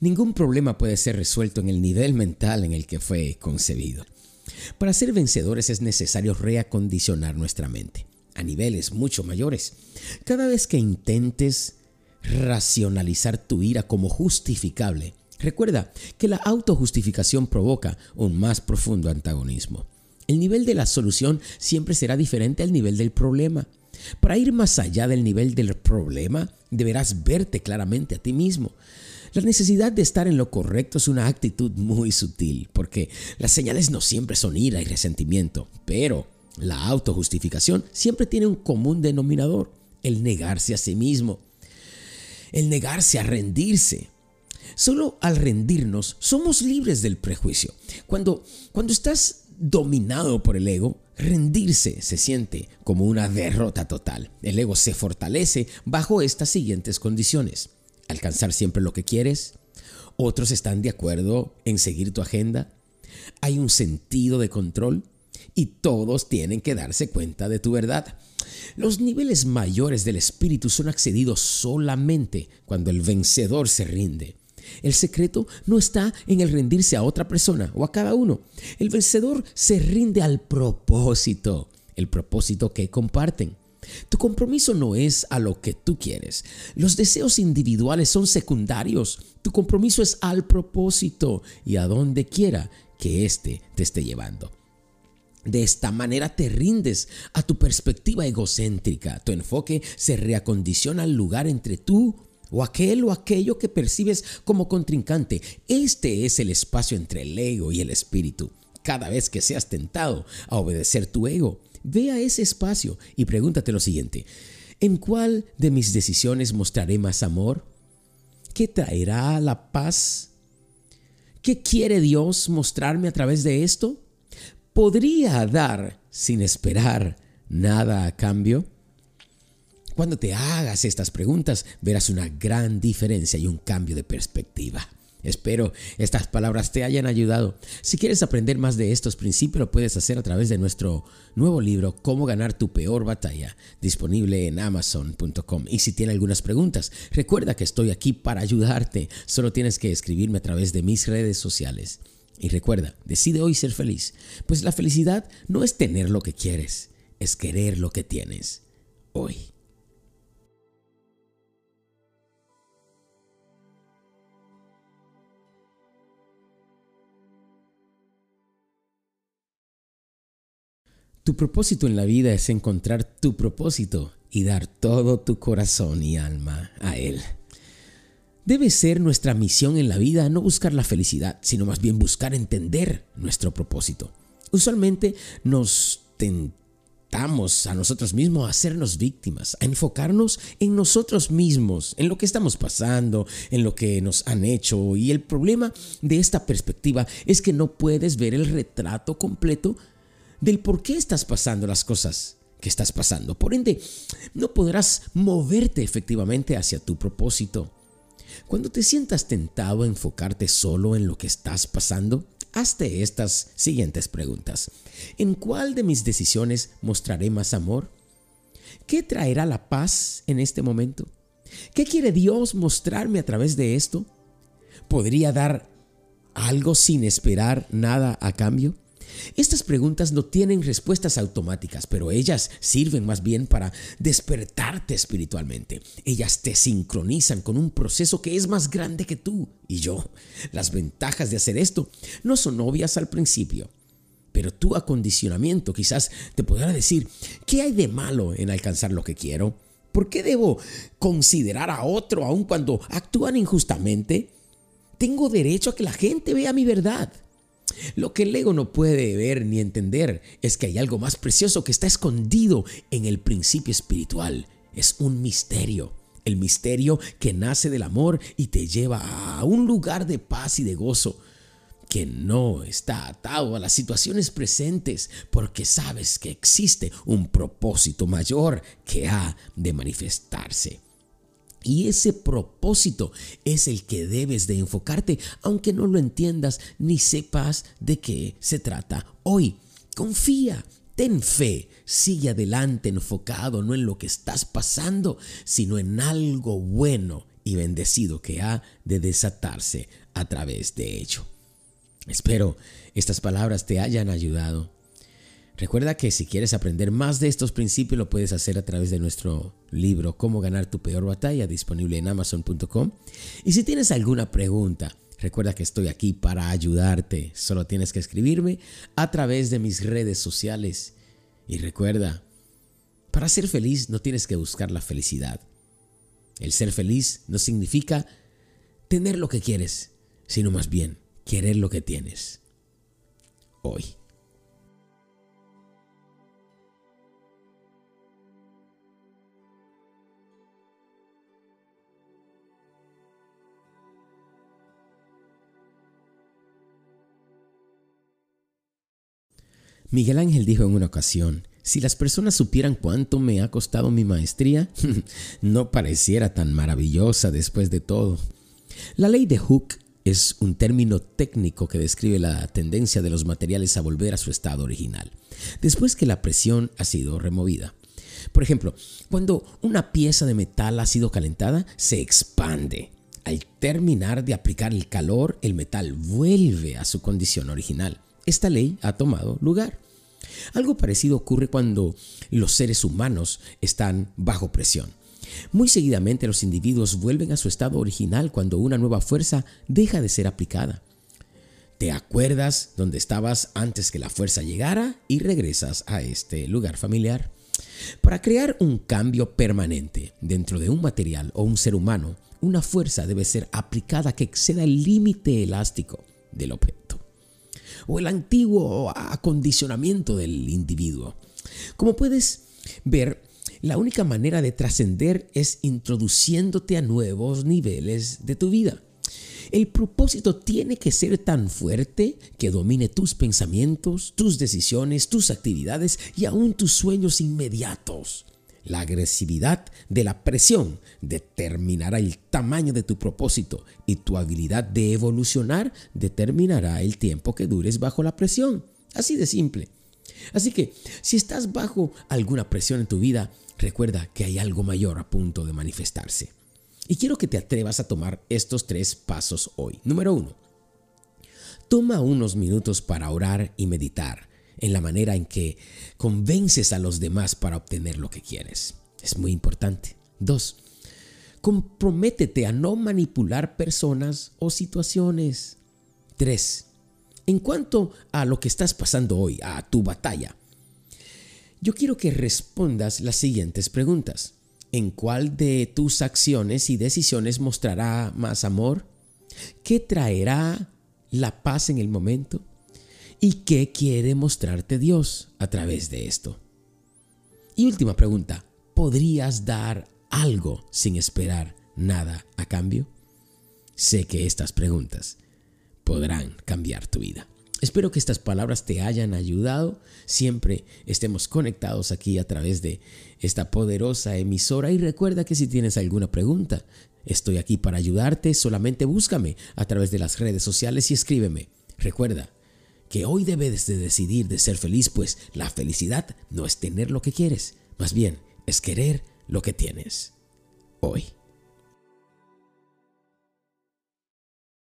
Ningún problema puede ser resuelto en el nivel mental en el que fue concebido. Para ser vencedores es necesario reacondicionar nuestra mente a niveles mucho mayores. Cada vez que intentes racionalizar tu ira como justificable, recuerda que la autojustificación provoca un más profundo antagonismo. El nivel de la solución siempre será diferente al nivel del problema. Para ir más allá del nivel del problema, deberás verte claramente a ti mismo. La necesidad de estar en lo correcto es una actitud muy sutil, porque las señales no siempre son ira y resentimiento, pero la autojustificación siempre tiene un común denominador, el negarse a sí mismo, el negarse a rendirse. Solo al rendirnos somos libres del prejuicio. Cuando, cuando estás dominado por el ego, rendirse se siente como una derrota total. El ego se fortalece bajo estas siguientes condiciones alcanzar siempre lo que quieres. Otros están de acuerdo en seguir tu agenda. Hay un sentido de control y todos tienen que darse cuenta de tu verdad. Los niveles mayores del espíritu son accedidos solamente cuando el vencedor se rinde. El secreto no está en el rendirse a otra persona o a cada uno. El vencedor se rinde al propósito, el propósito que comparten. Tu compromiso no es a lo que tú quieres. Los deseos individuales son secundarios. Tu compromiso es al propósito y a donde quiera que éste te esté llevando. De esta manera te rindes a tu perspectiva egocéntrica. Tu enfoque se reacondiciona al lugar entre tú o aquel o aquello que percibes como contrincante. Este es el espacio entre el ego y el espíritu. Cada vez que seas tentado a obedecer tu ego, Ve a ese espacio y pregúntate lo siguiente. ¿En cuál de mis decisiones mostraré más amor? ¿Qué traerá la paz? ¿Qué quiere Dios mostrarme a través de esto? ¿Podría dar sin esperar nada a cambio? Cuando te hagas estas preguntas, verás una gran diferencia y un cambio de perspectiva. Espero estas palabras te hayan ayudado. Si quieres aprender más de estos principios, lo puedes hacer a través de nuestro nuevo libro, Cómo ganar tu peor batalla, disponible en amazon.com. Y si tienes algunas preguntas, recuerda que estoy aquí para ayudarte. Solo tienes que escribirme a través de mis redes sociales. Y recuerda, decide hoy ser feliz, pues la felicidad no es tener lo que quieres, es querer lo que tienes hoy. Tu propósito en la vida es encontrar tu propósito y dar todo tu corazón y alma a Él. Debe ser nuestra misión en la vida no buscar la felicidad, sino más bien buscar entender nuestro propósito. Usualmente nos tentamos a nosotros mismos a hacernos víctimas, a enfocarnos en nosotros mismos, en lo que estamos pasando, en lo que nos han hecho. Y el problema de esta perspectiva es que no puedes ver el retrato completo del por qué estás pasando las cosas que estás pasando. Por ende, no podrás moverte efectivamente hacia tu propósito. Cuando te sientas tentado a enfocarte solo en lo que estás pasando, hazte estas siguientes preguntas. ¿En cuál de mis decisiones mostraré más amor? ¿Qué traerá la paz en este momento? ¿Qué quiere Dios mostrarme a través de esto? ¿Podría dar algo sin esperar nada a cambio? Estas preguntas no tienen respuestas automáticas, pero ellas sirven más bien para despertarte espiritualmente. Ellas te sincronizan con un proceso que es más grande que tú y yo. Las ventajas de hacer esto no son obvias al principio, pero tu acondicionamiento quizás te podrá decir, ¿qué hay de malo en alcanzar lo que quiero? ¿Por qué debo considerar a otro aun cuando actúan injustamente? Tengo derecho a que la gente vea mi verdad. Lo que el ego no puede ver ni entender es que hay algo más precioso que está escondido en el principio espiritual. Es un misterio. El misterio que nace del amor y te lleva a un lugar de paz y de gozo que no está atado a las situaciones presentes porque sabes que existe un propósito mayor que ha de manifestarse. Y ese propósito es el que debes de enfocarte, aunque no lo entiendas ni sepas de qué se trata hoy. Confía, ten fe, sigue adelante enfocado no en lo que estás pasando, sino en algo bueno y bendecido que ha de desatarse a través de ello. Espero estas palabras te hayan ayudado. Recuerda que si quieres aprender más de estos principios lo puedes hacer a través de nuestro libro Cómo ganar tu peor batalla disponible en amazon.com. Y si tienes alguna pregunta, recuerda que estoy aquí para ayudarte. Solo tienes que escribirme a través de mis redes sociales. Y recuerda, para ser feliz no tienes que buscar la felicidad. El ser feliz no significa tener lo que quieres, sino más bien querer lo que tienes. Hoy. Miguel Ángel dijo en una ocasión, si las personas supieran cuánto me ha costado mi maestría, no pareciera tan maravillosa después de todo. La ley de Hooke es un término técnico que describe la tendencia de los materiales a volver a su estado original, después que la presión ha sido removida. Por ejemplo, cuando una pieza de metal ha sido calentada, se expande. Al terminar de aplicar el calor, el metal vuelve a su condición original. Esta ley ha tomado lugar. Algo parecido ocurre cuando los seres humanos están bajo presión. Muy seguidamente los individuos vuelven a su estado original cuando una nueva fuerza deja de ser aplicada. Te acuerdas dónde estabas antes que la fuerza llegara y regresas a este lugar familiar. Para crear un cambio permanente dentro de un material o un ser humano, una fuerza debe ser aplicada que exceda el límite elástico del objeto o el antiguo acondicionamiento del individuo. Como puedes ver, la única manera de trascender es introduciéndote a nuevos niveles de tu vida. El propósito tiene que ser tan fuerte que domine tus pensamientos, tus decisiones, tus actividades y aún tus sueños inmediatos. La agresividad de la presión determinará el tamaño de tu propósito y tu habilidad de evolucionar determinará el tiempo que dures bajo la presión. Así de simple. Así que si estás bajo alguna presión en tu vida, recuerda que hay algo mayor a punto de manifestarse. Y quiero que te atrevas a tomar estos tres pasos hoy. Número uno, toma unos minutos para orar y meditar en la manera en que convences a los demás para obtener lo que quieres. Es muy importante. Dos, comprométete a no manipular personas o situaciones. Tres, en cuanto a lo que estás pasando hoy, a tu batalla, yo quiero que respondas las siguientes preguntas. ¿En cuál de tus acciones y decisiones mostrará más amor? ¿Qué traerá la paz en el momento? ¿Y qué quiere mostrarte Dios a través de esto? Y última pregunta, ¿podrías dar algo sin esperar nada a cambio? Sé que estas preguntas podrán cambiar tu vida. Espero que estas palabras te hayan ayudado. Siempre estemos conectados aquí a través de esta poderosa emisora y recuerda que si tienes alguna pregunta, estoy aquí para ayudarte. Solamente búscame a través de las redes sociales y escríbeme. Recuerda que hoy debes de decidir de ser feliz, pues la felicidad no es tener lo que quieres, más bien es querer lo que tienes hoy.